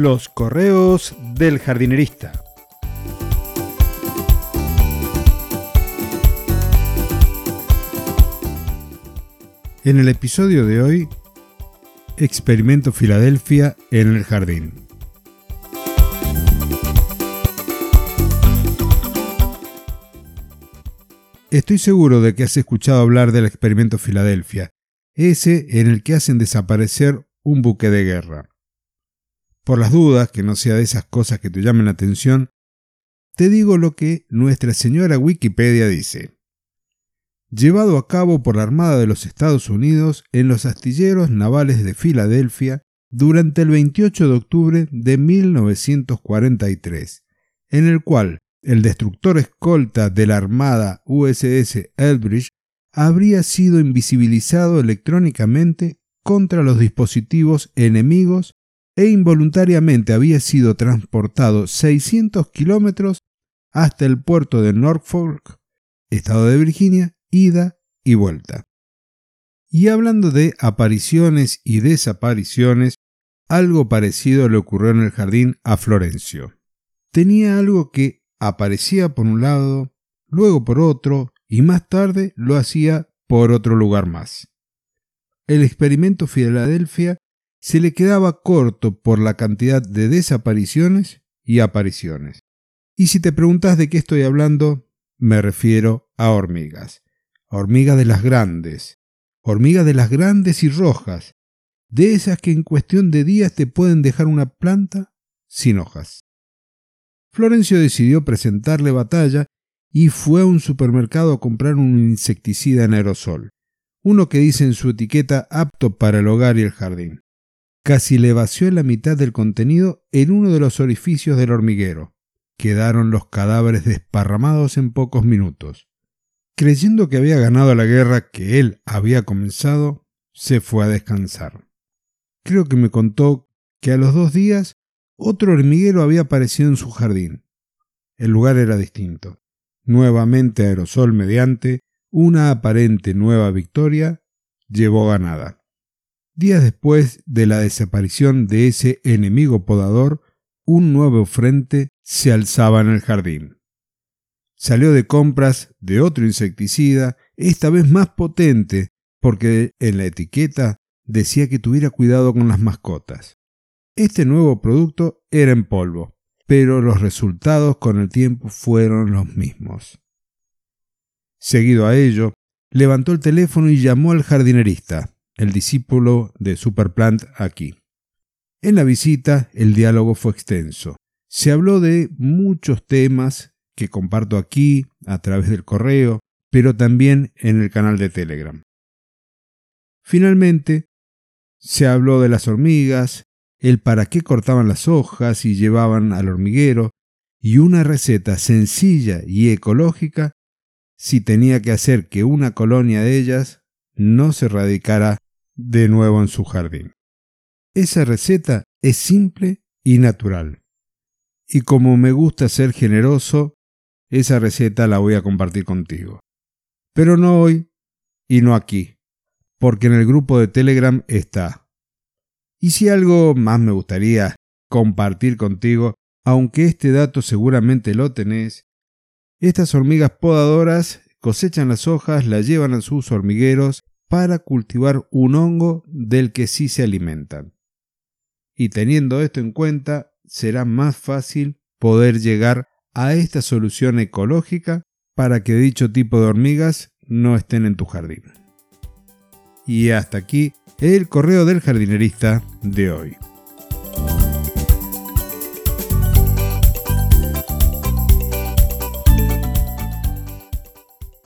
Los correos del jardinerista. En el episodio de hoy, Experimento Filadelfia en el jardín. Estoy seguro de que has escuchado hablar del experimento Filadelfia, ese en el que hacen desaparecer un buque de guerra. Por las dudas, que no sea de esas cosas que te llamen la atención, te digo lo que nuestra señora Wikipedia dice. Llevado a cabo por la Armada de los Estados Unidos en los astilleros navales de Filadelfia durante el 28 de octubre de 1943, en el cual el destructor escolta de la Armada USS Elbridge habría sido invisibilizado electrónicamente contra los dispositivos enemigos e involuntariamente había sido transportado 600 kilómetros hasta el puerto de Norfolk, estado de Virginia, ida y vuelta. Y hablando de apariciones y desapariciones, algo parecido le ocurrió en el jardín a Florencio. Tenía algo que aparecía por un lado, luego por otro, y más tarde lo hacía por otro lugar más. El experimento Filadelfia se le quedaba corto por la cantidad de desapariciones y apariciones. Y si te preguntas de qué estoy hablando, me refiero a hormigas. Hormigas de las grandes. Hormigas de las grandes y rojas. De esas que en cuestión de días te pueden dejar una planta sin hojas. Florencio decidió presentarle batalla y fue a un supermercado a comprar un insecticida en aerosol, uno que dice en su etiqueta apto para el hogar y el jardín. Casi le vació la mitad del contenido en uno de los orificios del hormiguero. Quedaron los cadáveres desparramados en pocos minutos. Creyendo que había ganado la guerra que él había comenzado, se fue a descansar. Creo que me contó que a los dos días otro hormiguero había aparecido en su jardín. El lugar era distinto. Nuevamente aerosol mediante, una aparente nueva victoria llevó ganada. Días después de la desaparición de ese enemigo podador, un nuevo frente se alzaba en el jardín. Salió de compras de otro insecticida, esta vez más potente, porque en la etiqueta decía que tuviera cuidado con las mascotas. Este nuevo producto era en polvo, pero los resultados con el tiempo fueron los mismos. Seguido a ello, levantó el teléfono y llamó al jardinerista, el discípulo de Superplant aquí. En la visita el diálogo fue extenso. Se habló de muchos temas que comparto aquí a través del correo, pero también en el canal de Telegram. Finalmente, se habló de las hormigas, el para qué cortaban las hojas y llevaban al hormiguero, y una receta sencilla y ecológica si tenía que hacer que una colonia de ellas no se radicara de nuevo en su jardín. Esa receta es simple y natural. Y como me gusta ser generoso, esa receta la voy a compartir contigo. Pero no hoy y no aquí, porque en el grupo de Telegram está y si algo más me gustaría compartir contigo, aunque este dato seguramente lo tenés, estas hormigas podadoras cosechan las hojas, las llevan a sus hormigueros para cultivar un hongo del que sí se alimentan. Y teniendo esto en cuenta, será más fácil poder llegar a esta solución ecológica para que dicho tipo de hormigas no estén en tu jardín. Y hasta aquí el correo del jardinerista de hoy.